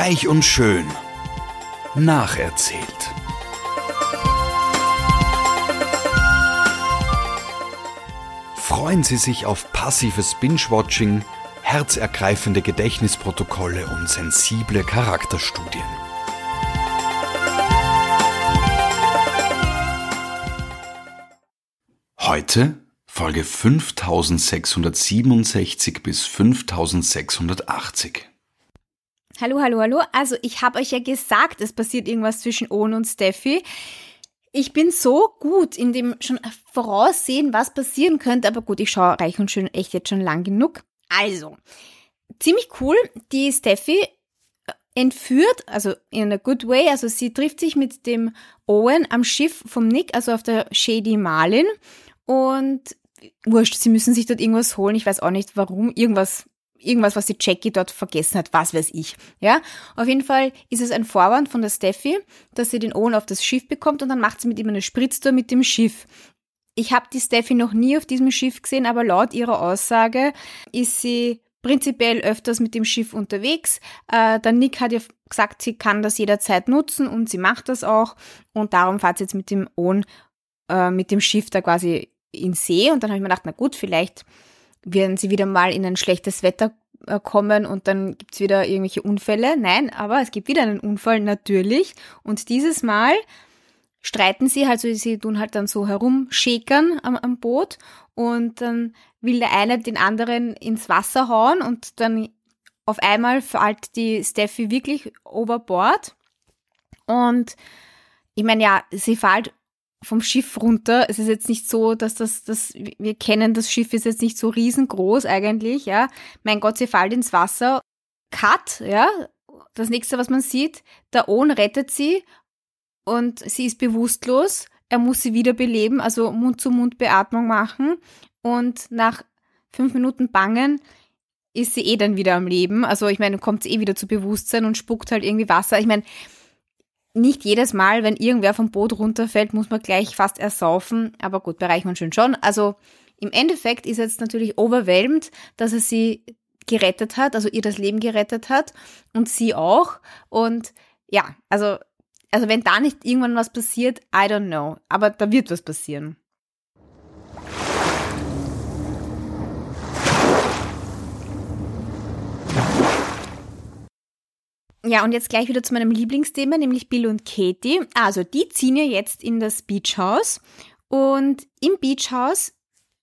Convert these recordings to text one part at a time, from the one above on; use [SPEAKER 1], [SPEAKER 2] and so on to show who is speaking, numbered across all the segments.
[SPEAKER 1] Reich und schön. Nacherzählt. Freuen Sie sich auf passives Binge-Watching, herzergreifende Gedächtnisprotokolle und sensible Charakterstudien. Heute Folge 5667 bis 5680.
[SPEAKER 2] Hallo, hallo, hallo. Also ich habe euch ja gesagt, es passiert irgendwas zwischen Owen und Steffi. Ich bin so gut in dem schon voraussehen, was passieren könnte, aber gut, ich schaue reich und schön echt jetzt schon lang genug. Also, ziemlich cool. Die Steffi äh, entführt, also in a good way, also sie trifft sich mit dem Owen am Schiff vom Nick, also auf der Shady Marlin und wurscht, sie müssen sich dort irgendwas holen. Ich weiß auch nicht warum. Irgendwas, irgendwas, was die Jackie dort vergessen hat, was weiß ich. Ja, auf jeden Fall ist es ein Vorwand von der Steffi, dass sie den Owen auf das Schiff bekommt und dann macht sie mit ihm eine Spritztour mit dem Schiff. Ich habe die Steffi noch nie auf diesem Schiff gesehen, aber laut ihrer Aussage ist sie prinzipiell öfters mit dem Schiff unterwegs. Äh, der Nick hat ja gesagt, sie kann das jederzeit nutzen und sie macht das auch. Und darum fahrt sie jetzt mit dem Owen, äh, mit dem Schiff da quasi in See und dann habe ich mir gedacht, na gut, vielleicht werden sie wieder mal in ein schlechtes Wetter äh, kommen und dann gibt's wieder irgendwelche Unfälle. Nein, aber es gibt wieder einen Unfall natürlich und dieses Mal streiten sie, also sie tun halt dann so herumschäkern am, am Boot und dann will der eine den anderen ins Wasser hauen und dann auf einmal fällt die Steffi wirklich overboard und ich meine, ja, sie fällt vom Schiff runter. Es ist jetzt nicht so, dass das, das, wir kennen, das Schiff ist jetzt nicht so riesengroß eigentlich, ja. Mein Gott, sie fällt ins Wasser. Cut, ja. Das nächste, was man sieht, der Ohn rettet sie und sie ist bewusstlos. Er muss sie wiederbeleben, also Mund-zu-Mund-Beatmung machen. Und nach fünf Minuten Bangen ist sie eh dann wieder am Leben. Also ich meine, kommt sie eh wieder zu Bewusstsein und spuckt halt irgendwie Wasser. Ich meine, nicht jedes Mal, wenn irgendwer vom Boot runterfällt, muss man gleich fast ersaufen. Aber gut, bereicht man schön schon. Also im Endeffekt ist jetzt natürlich overwhelmed, dass er sie gerettet hat, also ihr das Leben gerettet hat und sie auch. Und ja, also, also wenn da nicht irgendwann was passiert, I don't know. Aber da wird was passieren. Ja, und jetzt gleich wieder zu meinem Lieblingsthema, nämlich Bill und Katie. Also, die ziehen ja jetzt in das Beachhaus und im Beachhaus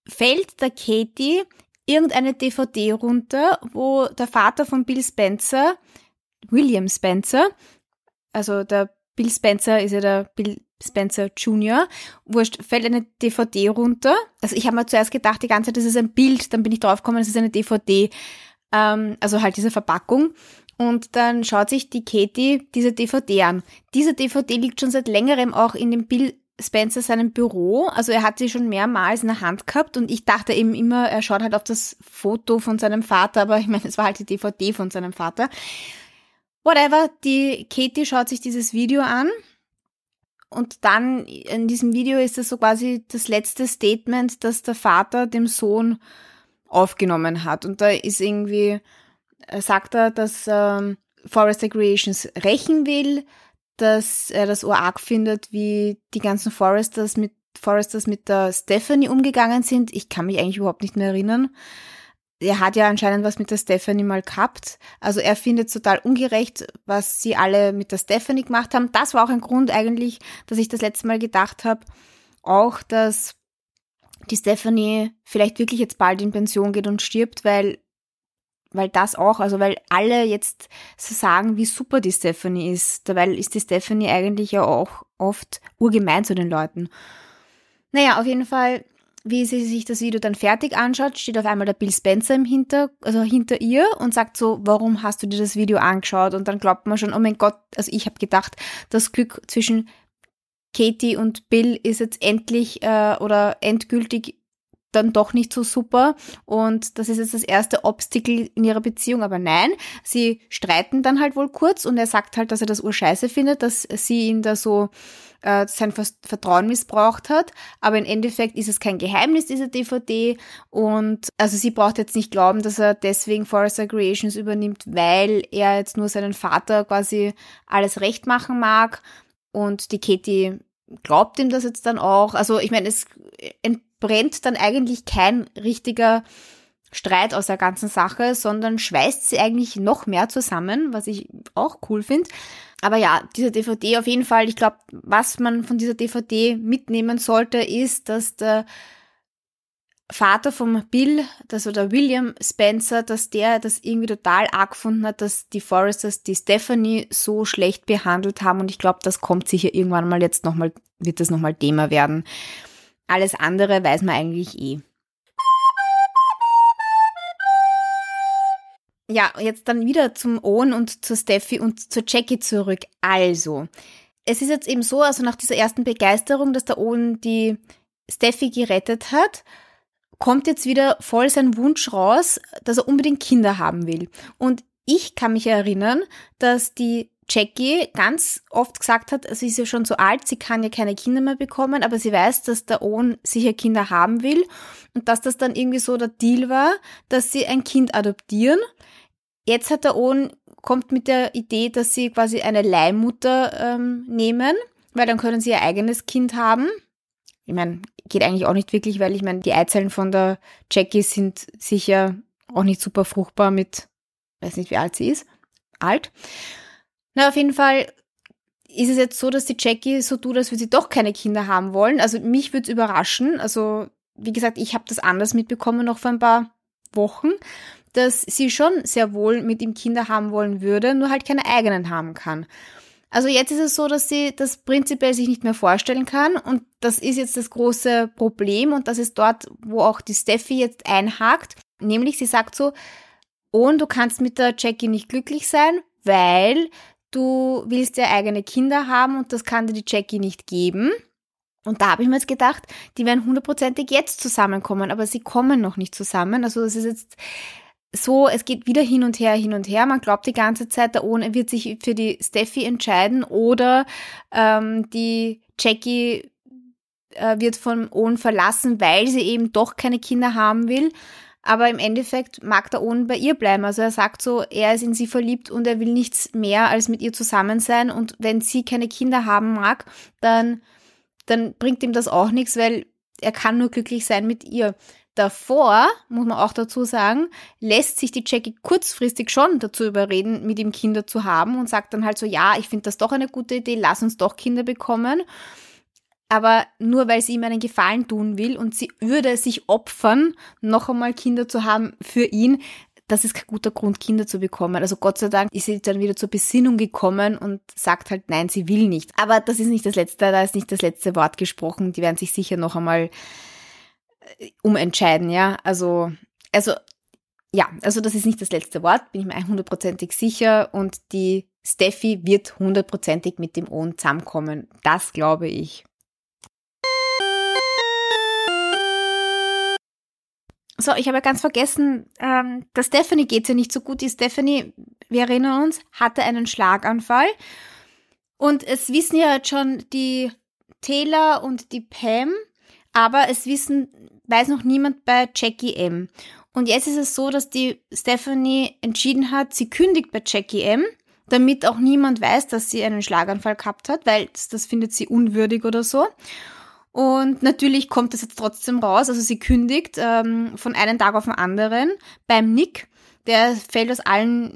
[SPEAKER 2] fällt der Katie irgendeine DVD runter, wo der Vater von Bill Spencer, William Spencer, also der Bill Spencer ist ja der Bill Spencer Jr., wurscht, fällt eine DVD runter. Also ich habe mir zuerst gedacht, die ganze Zeit, das ist ein Bild, dann bin ich draufgekommen, es ist eine DVD, ähm, also halt diese Verpackung. Und dann schaut sich die Katie diese DVD an. Diese DVD liegt schon seit längerem auch in dem Bill Spencer seinem Büro. Also er hat sie schon mehrmals in der Hand gehabt und ich dachte eben immer, er schaut halt auf das Foto von seinem Vater, aber ich meine, es war halt die DVD von seinem Vater. Whatever, die Katie schaut sich dieses Video an und dann in diesem Video ist es so quasi das letzte Statement, das der Vater dem Sohn aufgenommen hat. Und da ist irgendwie sagt er, dass ähm, Forest Creations rächen will, dass er das arg findet, wie die ganzen Foresters mit Foresters mit der Stephanie umgegangen sind. Ich kann mich eigentlich überhaupt nicht mehr erinnern. Er hat ja anscheinend was mit der Stephanie mal gehabt. Also er findet total ungerecht, was sie alle mit der Stephanie gemacht haben. Das war auch ein Grund eigentlich, dass ich das letzte Mal gedacht habe, auch, dass die Stephanie vielleicht wirklich jetzt bald in Pension geht und stirbt, weil weil das auch, also weil alle jetzt sagen, wie super die Stephanie ist. Dabei ist die Stephanie eigentlich ja auch oft urgemein zu den Leuten. Naja, auf jeden Fall, wie sie sich das Video dann fertig anschaut, steht auf einmal der Bill Spencer im Hinter, also hinter ihr und sagt so, warum hast du dir das Video angeschaut? Und dann glaubt man schon, oh mein Gott, also ich habe gedacht, das Glück zwischen Katie und Bill ist jetzt endlich äh, oder endgültig dann doch nicht so super. Und das ist jetzt das erste Obstacle in ihrer Beziehung, aber nein, sie streiten dann halt wohl kurz und er sagt halt, dass er das urscheiße findet, dass sie ihn da so äh, sein Vertrauen missbraucht hat, aber im Endeffekt ist es kein Geheimnis, diese DVD und also sie braucht jetzt nicht glauben, dass er deswegen Forrester Creations übernimmt, weil er jetzt nur seinen Vater quasi alles recht machen mag. Und die Katie glaubt ihm das jetzt dann auch. Also ich meine, es entbrennt dann eigentlich kein richtiger Streit aus der ganzen Sache, sondern schweißt sie eigentlich noch mehr zusammen, was ich auch cool finde. Aber ja, diese DVD auf jeden Fall, ich glaube, was man von dieser DVD mitnehmen sollte, ist, dass der Vater vom Bill, das oder William Spencer, dass der das irgendwie total arg gefunden hat, dass die Foresters die Stephanie so schlecht behandelt haben und ich glaube, das kommt sicher irgendwann mal jetzt nochmal, wird das nochmal Thema werden. Alles andere weiß man eigentlich eh. Ja, jetzt dann wieder zum Owen und zur Steffi und zur Jackie zurück. Also, es ist jetzt eben so, also nach dieser ersten Begeisterung, dass der Owen die Steffi gerettet hat, kommt jetzt wieder voll sein Wunsch raus, dass er unbedingt Kinder haben will. Und ich kann mich erinnern, dass die Jackie ganz oft gesagt hat, sie ist ja schon so alt, sie kann ja keine Kinder mehr bekommen, aber sie weiß, dass der Owen sicher Kinder haben will und dass das dann irgendwie so der Deal war, dass sie ein Kind adoptieren. Jetzt hat der Owen kommt mit der Idee, dass sie quasi eine Leihmutter ähm, nehmen, weil dann können sie ihr eigenes Kind haben. Ich meine, geht eigentlich auch nicht wirklich, weil ich meine, die Eizellen von der Jackie sind sicher auch nicht super fruchtbar mit, weiß nicht, wie alt sie ist. Alt. Na, auf jeden Fall ist es jetzt so, dass die Jackie so tut, als würde sie doch keine Kinder haben wollen. Also mich würde es überraschen. Also, wie gesagt, ich habe das anders mitbekommen noch vor ein paar Wochen, dass sie schon sehr wohl mit ihm Kinder haben wollen würde, nur halt keine eigenen haben kann. Also jetzt ist es so, dass sie das prinzipiell sich nicht mehr vorstellen kann und das ist jetzt das große Problem und das ist dort, wo auch die Steffi jetzt einhakt. Nämlich sie sagt so, und du kannst mit der Jackie nicht glücklich sein, weil du willst ja eigene Kinder haben und das kann dir die Jackie nicht geben. Und da habe ich mir jetzt gedacht, die werden hundertprozentig jetzt zusammenkommen, aber sie kommen noch nicht zusammen. Also das ist jetzt so, es geht wieder hin und her, hin und her. Man glaubt die ganze Zeit, der Owen wird sich für die Steffi entscheiden oder ähm, die Jackie äh, wird von Owen verlassen, weil sie eben doch keine Kinder haben will. Aber im Endeffekt mag der Owen bei ihr bleiben. Also er sagt so, er ist in sie verliebt und er will nichts mehr als mit ihr zusammen sein. Und wenn sie keine Kinder haben mag, dann, dann bringt ihm das auch nichts, weil er kann nur glücklich sein mit ihr. Davor, muss man auch dazu sagen, lässt sich die Jackie kurzfristig schon dazu überreden, mit ihm Kinder zu haben und sagt dann halt so, ja, ich finde das doch eine gute Idee, lass uns doch Kinder bekommen. Aber nur weil sie ihm einen Gefallen tun will und sie würde sich opfern, noch einmal Kinder zu haben für ihn, das ist kein guter Grund, Kinder zu bekommen. Also Gott sei Dank ist sie dann wieder zur Besinnung gekommen und sagt halt, nein, sie will nicht. Aber das ist nicht das letzte, da ist nicht das letzte Wort gesprochen. Die werden sich sicher noch einmal umentscheiden, ja. Also, also, ja, also das ist nicht das letzte Wort, bin ich mir hundertprozentig sicher und die Steffi wird hundertprozentig mit dem Owen zusammenkommen. Das glaube ich. So, ich habe ja ganz vergessen, ähm, der Stephanie geht es ja nicht so gut. Die Stephanie, wir erinnern uns, hatte einen Schlaganfall. Und es wissen ja jetzt schon die Taylor und die Pam, aber es wissen weiß noch niemand bei Jackie M. Und jetzt ist es so, dass die Stephanie entschieden hat, sie kündigt bei Jackie M, damit auch niemand weiß, dass sie einen Schlaganfall gehabt hat, weil das, findet sie unwürdig oder so. Und natürlich kommt das jetzt trotzdem raus. Also sie kündigt ähm, von einem Tag auf den anderen beim Nick. Der fällt aus allen,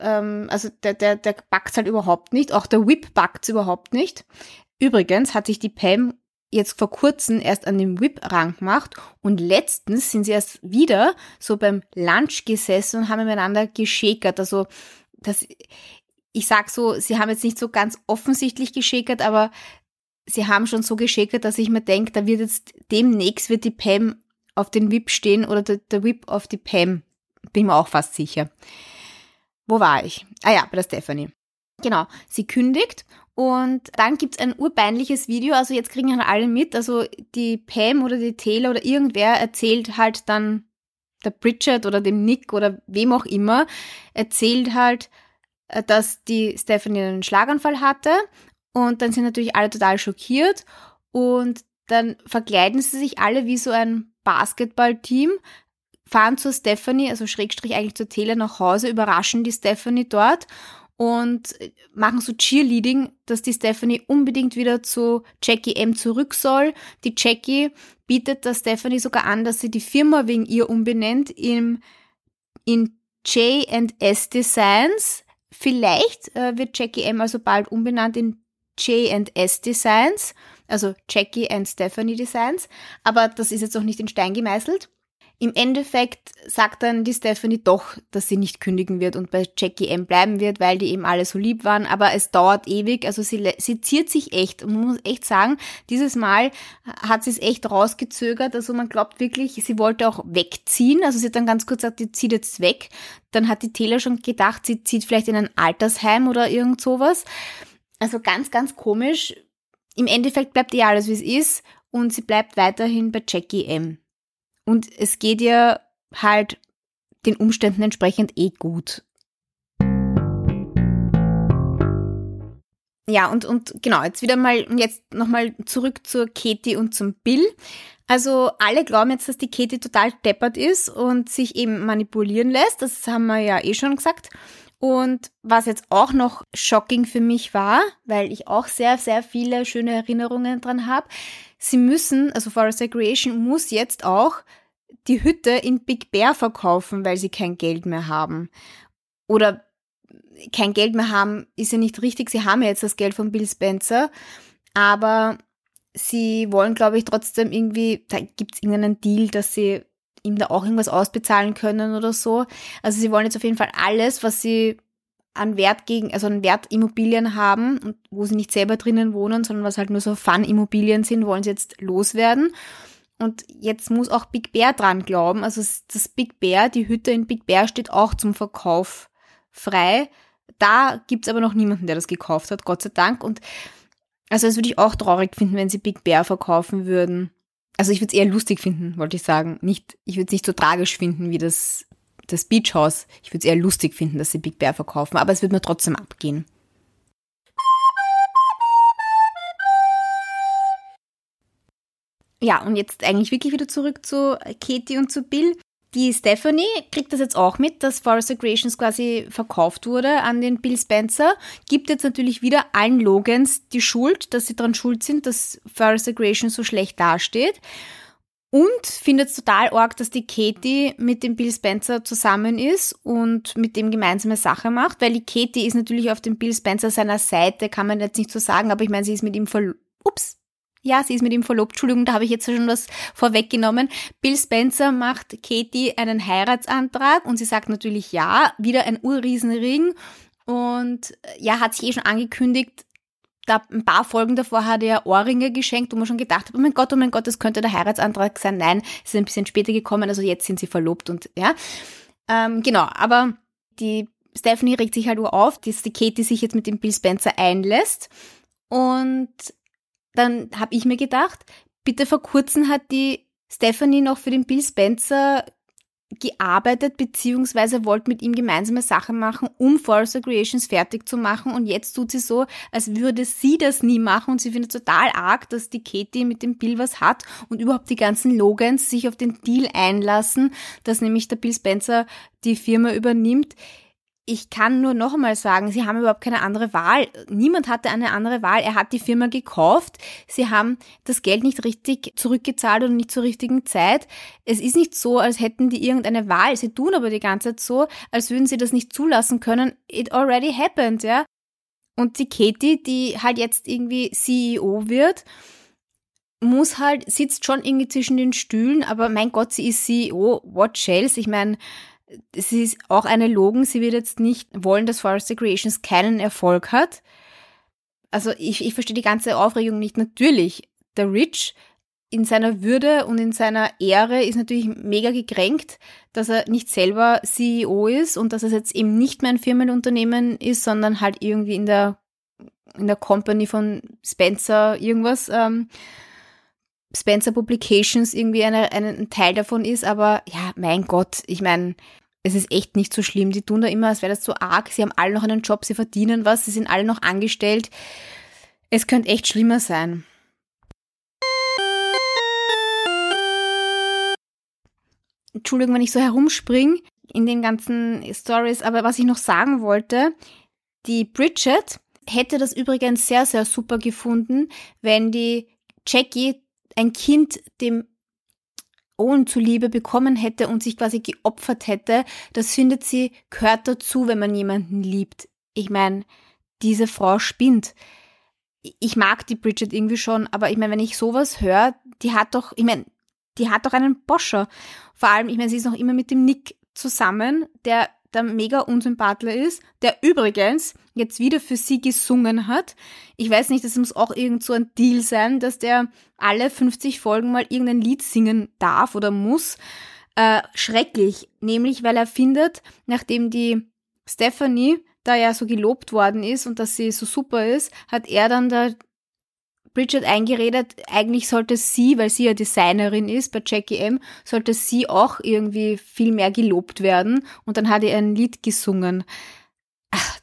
[SPEAKER 2] ähm, also der, der, der backt halt überhaupt nicht. Auch der Whip backt überhaupt nicht. Übrigens hat sich die Pam jetzt vor kurzem erst an dem Whip-Rang gemacht und letztens sind sie erst wieder so beim Lunch gesessen und haben miteinander geschäkert. Also das, ich sag so, sie haben jetzt nicht so ganz offensichtlich geschäkert, aber sie haben schon so geschäkert, dass ich mir denke, da wird jetzt demnächst wird die Pam auf den Whip stehen oder der, der Whip auf die Pam. Bin mir auch fast sicher. Wo war ich? Ah ja, bei der Stephanie. Genau, sie kündigt Und dann gibt's ein urbeinliches Video, also jetzt kriegen ja alle mit, also die Pam oder die Taylor oder irgendwer erzählt halt dann der Bridget oder dem Nick oder wem auch immer, erzählt halt, äh, dass die Stephanie einen Schlaganfall hatte. Und dann sind natürlich alle total schockiert. Und dann verkleiden sie sich alle wie so ein Basketballteam, fahren zur Stephanie, also Schrägstrich eigentlich zur Taylor nach Hause, überraschen die Stephanie dort und machen so Cheerleading, dass die Stephanie unbedingt wieder zu Jackie M zurück soll. Die Jackie bietet der Stephanie sogar an, dass sie die Firma wegen ihr umbenennt in, in J&S Designs. Vielleicht äh, wird Jackie M also bald umbenannt in J&S Designs, also Jackie and Stephanie Designs, aber das ist jetzt auch nicht in Stein gemeißelt. Im Endeffekt sagt dann die Stephanie doch, dass sie nicht kündigen wird und bei Jackie M bleiben wird, weil die eben alle so lieb waren. Aber es dauert ewig. Also sie, sie ziert sich echt. Und man muss echt sagen, dieses Mal hat sie es echt rausgezögert. Also man glaubt wirklich, sie wollte auch wegziehen. Also sie hat dann ganz kurz gesagt, die zieht jetzt weg. Dann hat die Taylor schon gedacht, sie zieht vielleicht in ein Altersheim oder irgend sowas. Also ganz, ganz komisch. Im Endeffekt bleibt ihr alles, wie es ist. Und sie bleibt weiterhin bei Jackie M. Und es geht ihr halt den Umständen entsprechend eh gut. Ja, und, und genau, jetzt wieder mal, jetzt nochmal zurück zur Katie und zum Bill. Also alle glauben jetzt, dass die Katie total deppert ist und sich eben manipulieren lässt. Das haben wir ja eh schon gesagt. Und was jetzt auch noch shocking für mich war, weil ich auch sehr, sehr viele schöne Erinnerungen dran habe, sie müssen, also Forest Recreation muss jetzt auch die Hütte in Big Bear verkaufen, weil sie kein Geld mehr haben. Oder kein Geld mehr haben, ist ja nicht richtig. Sie haben ja jetzt das Geld von Bill Spencer, aber sie wollen, glaube ich, trotzdem irgendwie, da gibt es irgendeinen Deal, dass sie ihm da auch irgendwas ausbezahlen können oder so. Also sie wollen jetzt auf jeden Fall alles, was sie an Wert gegen, also an Wertimmobilien haben und wo sie nicht selber drinnen wohnen, sondern was halt nur so Fun-Immobilien sind, wollen sie jetzt loswerden. Und jetzt muss auch Big Bear dran glauben. Also das Big Bear, die Hütte in Big Bear steht auch zum Verkauf frei. Da gibt's aber noch niemanden, der das gekauft hat, Gott sei Dank. Und also das würde ich auch traurig finden, wenn sie Big Bear verkaufen würden. Also ich würde es eher lustig finden, wollte ich sagen. Nicht, ich würde es nicht so tragisch finden wie das, das Beach House. Ich würde es eher lustig finden, dass sie Big Bear verkaufen, aber es würde mir trotzdem abgehen. Ja, und jetzt eigentlich wirklich wieder zurück zu Katie und zu Bill. Die Stephanie kriegt das jetzt auch mit, dass Forest Creations quasi verkauft wurde an den Bill Spencer, gibt jetzt natürlich wieder allen Logans die Schuld, dass sie daran schuld sind, dass Forest Creations so schlecht dasteht. Und findet es total arg, dass die Katie mit dem Bill Spencer zusammen ist und mit dem gemeinsame Sache macht, weil die Katie ist natürlich auf dem Bill Spencer seiner Seite, kann man jetzt nicht so sagen, aber ich meine, sie ist mit ihm voll, ups, ja, sie ist mit ihm verlobt. Entschuldigung, da habe ich jetzt schon was vorweggenommen. Bill Spencer macht Katie einen Heiratsantrag und sie sagt natürlich ja. Wieder ein Urriesenring. Und äh, ja, hat sich eh schon angekündigt, da ein paar Folgen davor hat er Ohrringe geschenkt, wo man schon gedacht hat, oh mein Gott, oh mein Gott, das könnte der Heiratsantrag sein. Nein, ist ein bisschen später gekommen, also jetzt sind sie verlobt und ja. Ähm, genau, aber die Stephanie regt sich halt nur auf, dass die Katie sich jetzt mit dem Bill Spencer einlässt. Und dann habe ich mir gedacht, bitte vor kurzem hat die Stephanie noch für den Bill Spencer gearbeitet, beziehungsweise wollte mit ihm gemeinsame Sachen machen, um Forrester Creations fertig zu machen. Und jetzt tut sie so, als würde sie das nie machen. Und sie findet total arg, dass die Katie mit dem Bill was hat und überhaupt die ganzen Logans sich auf den Deal einlassen, dass nämlich der Bill Spencer die Firma übernimmt ich kann nur noch einmal sagen, sie haben überhaupt keine andere Wahl. Niemand hatte eine andere Wahl. Er hat die Firma gekauft. Sie haben das Geld nicht richtig zurückgezahlt und nicht zur richtigen Zeit. Es ist nicht so, als hätten die irgendeine Wahl. Sie tun aber die ganze Zeit so, als würden sie das nicht zulassen können. It already happened, ja. Und die Katie, die halt jetzt irgendwie CEO wird, muss halt, sitzt schon irgendwie zwischen den Stühlen, aber mein Gott, sie ist CEO, what shells? Ich meine, sie ist auch eine Logen, sie wird jetzt nicht wollen, dass Forest Creations keinen Erfolg hat. Also ich, ich verstehe die ganze Aufregung nicht. Natürlich, der Rich in seiner Würde und in seiner Ehre ist natürlich mega gekränkt, dass er nicht selber CEO ist und dass es jetzt eben nicht mehr ein Firmenunternehmen ist, sondern halt irgendwie in der in der Company von Spencer irgendwas, ähm, Spencer Publications irgendwie eine, eine, ein Teil davon ist, aber ja, mein Gott, ich meine, es ist echt nicht so schlimm. Die tun da immer, als wäre das so arg. Sie haben alle noch einen Job, sie verdienen was, sie sind alle noch angestellt. Es könnte echt schlimmer sein. Entschuldigung, wenn ich so herumspringe in den ganzen Stories, aber was ich noch sagen wollte, die Bridget hätte das übrigens sehr, sehr super gefunden, wenn die Jackie ein Kind dem Owen zuliebe bekommen hätte und sich quasi geopfert hätte. Das findet sie, gehört dazu, wenn man jemanden liebt. Ich meine, diese Frau spinnt. Ich mag die Bridget irgendwie schon, aber ich meine, wenn ich sowas höre, die hat doch, ich meine, die hat doch einen Boscher. Vor allem, ich meine, sie ist noch immer mit dem Nick zusammen, der der mega Unsympathler ist, der übrigens jetzt wieder für sie gesungen hat. Ich weiß nicht, das muss auch irgend so ein Deal sein, dass der alle 50 Folgen mal irgendein Lied singen darf oder muss. Äh, schrecklich, nämlich weil er findet, nachdem die Stephanie da ja so gelobt worden ist und dass sie so super ist, hat er dann da Bridget eingeredet, eigentlich sollte sie, weil sie ja Designerin ist bei Jackie M, sollte sie auch irgendwie viel mehr gelobt werden. Und dann hat er ein Lied gesungen. Ach,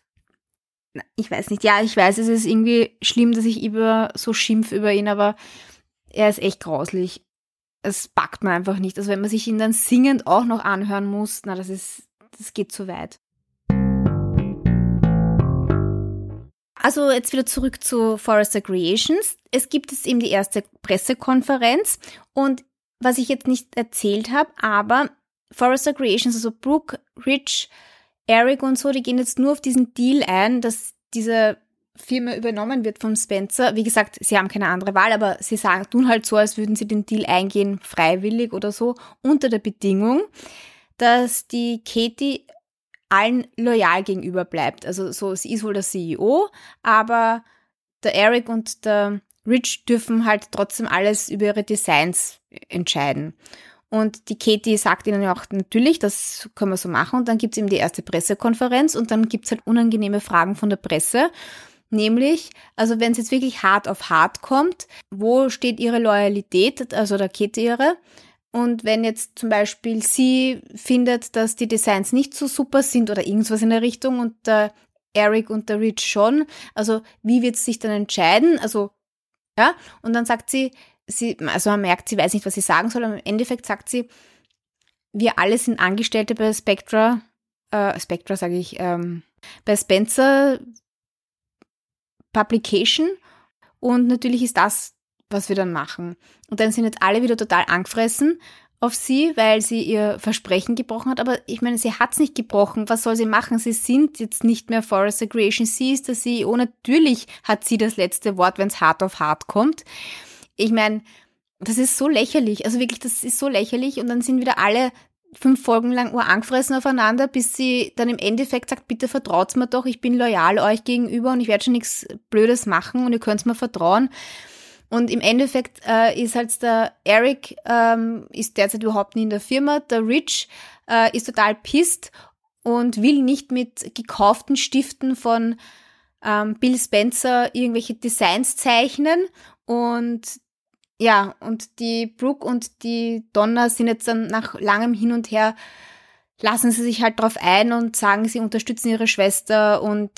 [SPEAKER 2] ich weiß nicht. Ja, ich weiß, es ist irgendwie schlimm, dass ich über so schimpf über ihn, aber er ist echt grauslich. Es packt man einfach nicht. Also wenn man sich ihn dann singend auch noch anhören muss, na, das ist, das geht zu weit. Also jetzt wieder zurück zu Forrester Creations. Es gibt jetzt eben die erste Pressekonferenz und was ich jetzt nicht erzählt habe, aber Forrester Creations, also Brooke, Rich, Eric und so, die gehen jetzt nur auf diesen Deal ein, dass diese Firma übernommen wird vom Spencer. Wie gesagt, sie haben keine andere Wahl, aber sie sagen, tun halt so, als würden sie den Deal eingehen, freiwillig oder so, unter der Bedingung, dass die Katie allen loyal gegenüber bleibt. Also so, sie ist wohl der CEO, aber der Eric und der Rich dürfen halt trotzdem alles über ihre Designs entscheiden. Und die Katie sagt ihnen ja auch natürlich, das können wir so machen. Und dann gibt's eben die erste Pressekonferenz und dann gibt's halt unangenehme Fragen von der Presse. Nämlich, also wenn es jetzt wirklich hart auf hart kommt, wo steht ihre Loyalität, also der Katie ihre? Und wenn jetzt zum Beispiel sie findet, dass die Designs nicht so super sind oder irgendwas in der Richtung und der Eric und der Rich schon, also wie wird sie sich dann entscheiden? Also, ja, und dann sagt sie, sie, also man merkt, sie weiß nicht, was sie sagen soll, aber im Endeffekt sagt sie, wir alle sind Angestellte bei Spectra, äh, Spectra sage ich, ähm, bei Spencer Publication und natürlich ist das was wir dann machen. Und dann sind jetzt alle wieder total angefressen auf sie, weil sie ihr Versprechen gebrochen hat. Aber ich meine, sie hat es nicht gebrochen. Was soll sie machen? Sie sind jetzt nicht mehr Forest Creation. Sie ist der CEO. Natürlich hat sie das letzte Wort, wenn es hart auf hart kommt. Ich meine, das ist so lächerlich. Also wirklich, das ist so lächerlich. Und dann sind wieder alle fünf Folgen lang angefressen aufeinander, bis sie dann im Endeffekt sagt, bitte vertraut's mir doch, ich bin loyal euch gegenüber und ich werde schon nichts Blödes machen und ihr könnt's mir vertrauen. Und im Endeffekt äh, ist halt der Eric ähm, ist derzeit überhaupt nie in der Firma. Der Rich äh, ist total pisst und will nicht mit gekauften Stiften von ähm, Bill Spencer irgendwelche Designs zeichnen. Und ja, und die Brooke und die Donna sind jetzt dann nach langem Hin und Her, lassen sie sich halt drauf ein und sagen, sie unterstützen ihre Schwester und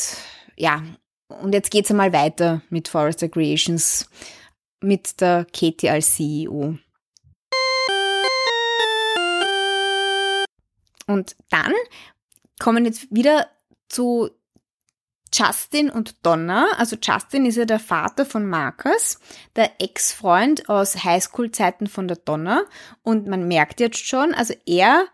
[SPEAKER 2] ja, und jetzt geht's einmal weiter mit Forrester Creations mit der Katie als CEO. Und dann kommen jetzt wieder zu Justin und Donna. Also Justin ist ja der Vater von Marcus, der Ex-Freund aus Highschool-Zeiten von der Donna. Und man merkt jetzt schon, also er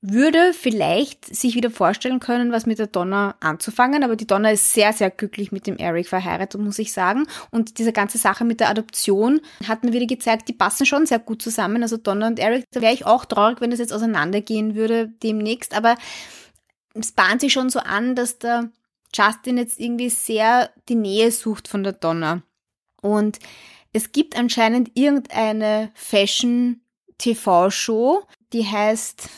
[SPEAKER 2] würde vielleicht sich wieder vorstellen können, was mit der Donna anzufangen, aber die Donna ist sehr, sehr glücklich mit dem Eric verheiratet, muss ich sagen. Und diese ganze Sache mit der Adoption hat mir wieder gezeigt, die passen schon sehr gut zusammen. Also Donna und Eric, da wäre ich auch traurig, wenn das jetzt auseinandergehen würde demnächst, aber es bahnt sich schon so an, dass der Justin jetzt irgendwie sehr die Nähe sucht von der Donna. Und es gibt anscheinend irgendeine Fashion-TV-Show, die heißt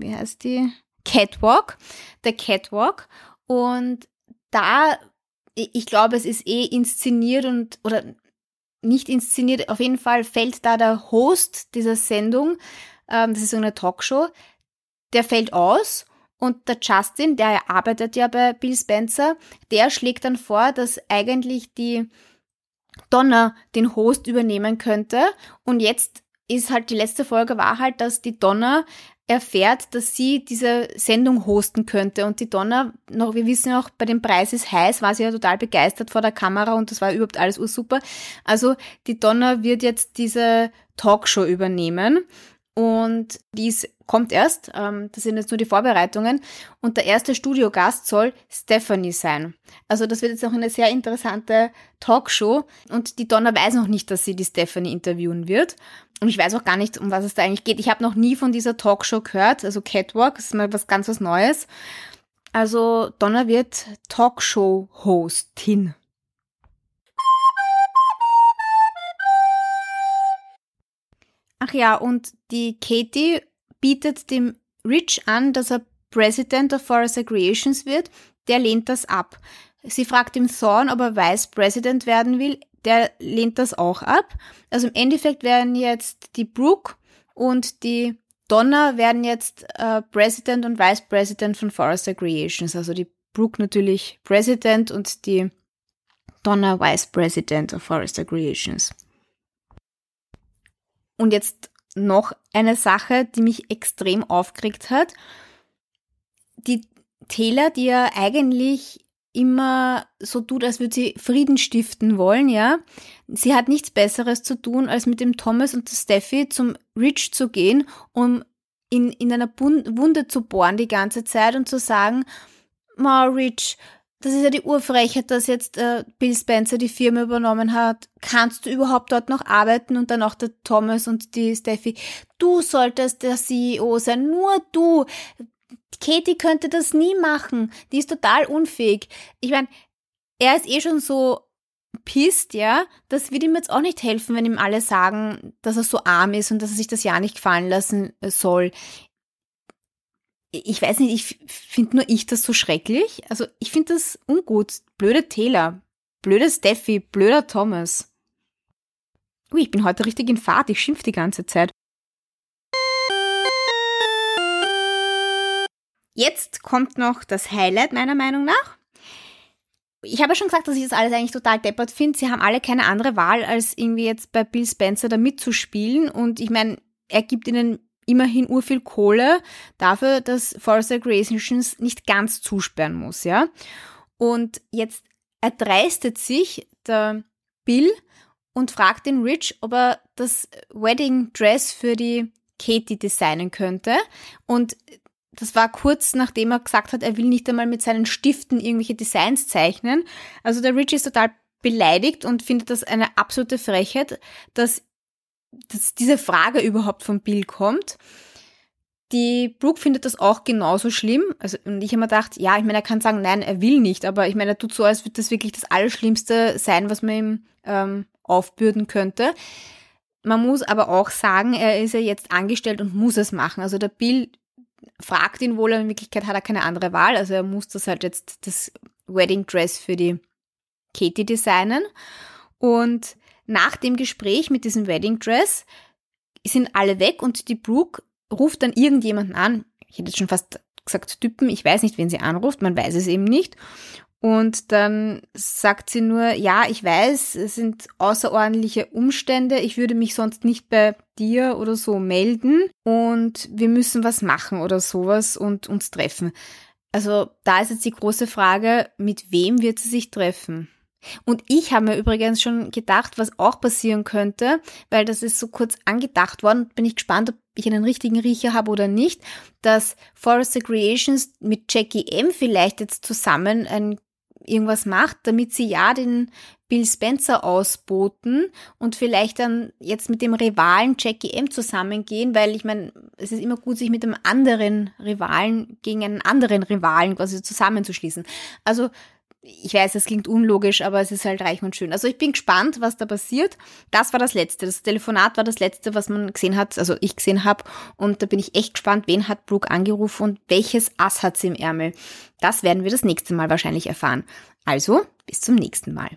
[SPEAKER 2] wie heißt die? Catwalk, der Catwalk. Und da ich glaube, es ist eh inszeniert und, oder nicht inszeniert, auf jeden Fall fällt da der Host dieser Sendung, ähm, das ist so eine Talkshow, der fällt aus und der Justin, der arbeitet ja bei Bill Spencer, der schlägt dann vor, dass eigentlich die Donna den Host übernehmen könnte. Und jetzt ist halt die letzte Folge war halt, dass die Donna erfährt, dass sie diese Sendung hosten könnte. Und die Donna, noch, wir wissen auch, bei dem Preis ist heiß, war sie ja total begeistert vor der Kamera und das war überhaupt alles ursuper. Also die Donna wird jetzt diese Talkshow übernehmen und dies kommt erst. Ähm, das sind jetzt nur die Vorbereitungen. Und der erste Studiogast soll Stephanie sein. Also das wird jetzt auch eine sehr interessante Talkshow. Und die Donna weiß noch nicht, dass sie die Stephanie interviewen wird. Und ich weiß auch gar nicht, um was es da eigentlich geht. Ich habe noch nie von dieser Talkshow gehört. Also Catwalk ist mal was ganz was Neues. Also Donna wird Talkshow-Hostin. Ach ja, und die Katie bietet dem Rich an, dass er President of Forest Recreations wird. Der lehnt das ab. Sie fragt ihm Thorn, ob er Vice President werden will. Der lehnt das auch ab. Also im Endeffekt werden jetzt die Brooke und die Donna werden jetzt äh, President und Vice President von Forest Recreations. Also die Brooke natürlich President und die Donna Vice President of Forest Recreations. Und jetzt noch eine Sache, die mich extrem aufgeregt hat. Die Taylor, die ja eigentlich immer so tut, als würde sie Frieden stiften wollen, ja. Sie hat nichts Besseres zu tun, als mit dem Thomas und der Steffi zum Rich zu gehen, um in, in einer Wunde zu bohren die ganze Zeit und zu sagen, Ma, Rich, das ist ja die Urfrechheit, dass jetzt äh, Bill Spencer die Firma übernommen hat. Kannst du überhaupt dort noch arbeiten? Und dann auch der Thomas und die Steffi. Du solltest der CEO sein, nur du. Katie könnte das nie machen. Die ist total unfähig. Ich meine, er ist eh schon so pisst, ja. Das wird ihm jetzt auch nicht helfen, wenn ihm alle sagen, dass er so arm ist und dass er sich das ja nicht gefallen lassen soll ich weiß nicht, ich finde nur ich das so schrecklich. Also ich finde das ungut. Blöde Taylor, blöde Steffi, blöder Thomas. Ui, ich bin heute richtig in Fahrt, ich schimpf die ganze Zeit. Jetzt kommt noch das Highlight meiner Meinung nach. Ich habe ja schon gesagt, dass ich das alles eigentlich total deppert finde. Sie haben alle keine andere Wahl, als irgendwie jetzt bei Bill Spencer da mitzuspielen. Und ich meine, er gibt ihnen immerhin urviel Kohle dafür, dass Forest Recreations nicht ganz zusperren muss, ja. Und jetzt erdreistet sich der Bill und fragt den Rich, ob er das Wedding Dress für die Katie designen könnte. Und das war kurz nachdem er gesagt hat, er will nicht einmal mit seinen Stiften irgendwelche Designs zeichnen. Also der Rich ist total beleidigt und findet das eine absolute Frechheit, dass dass diese Frage überhaupt von Bill kommt. Die Brooke findet das auch genauso schlimm. Also, und ich habe mir gedacht, ja, ich meine, er kann sagen, nein, er will nicht, aber ich meine, er tut so, als würde das wirklich das Allerschlimmste sein, was man ihm ähm, aufbürden könnte. Man muss aber auch sagen, er ist ja jetzt angestellt und muss es machen. Also der Bill fragt ihn wohl, in Wirklichkeit hat er keine andere Wahl. Also er muss das halt jetzt das Wedding Dress für die Katie designen. Und nach dem Gespräch mit diesem Wedding Dress sind alle weg und die Brooke ruft dann irgendjemanden an. Ich hätte jetzt schon fast gesagt Typen, ich weiß nicht, wen sie anruft, man weiß es eben nicht. Und dann sagt sie nur, ja, ich weiß, es sind außerordentliche Umstände, ich würde mich sonst nicht bei dir oder so melden und wir müssen was machen oder sowas und uns treffen. Also da ist jetzt die große Frage, mit wem wird sie sich treffen? Und ich habe mir übrigens schon gedacht, was auch passieren könnte, weil das ist so kurz angedacht worden, bin ich gespannt, ob ich einen richtigen Riecher habe oder nicht, dass Forest Creations mit Jackie M vielleicht jetzt zusammen ein irgendwas macht, damit sie ja den Bill Spencer ausboten und vielleicht dann jetzt mit dem Rivalen Jackie M zusammengehen, weil ich meine, es ist immer gut, sich mit einem anderen Rivalen gegen einen anderen Rivalen quasi zusammenzuschließen. Also ich weiß, es klingt unlogisch, aber es ist halt reich und schön. Also ich bin gespannt, was da passiert. Das war das Letzte. Das Telefonat war das Letzte, was man gesehen hat, also ich gesehen habe. Und da bin ich echt gespannt, wen hat Brooke angerufen und welches Ass hat sie im Ärmel. Das werden wir das nächste Mal wahrscheinlich erfahren. Also, bis zum nächsten Mal.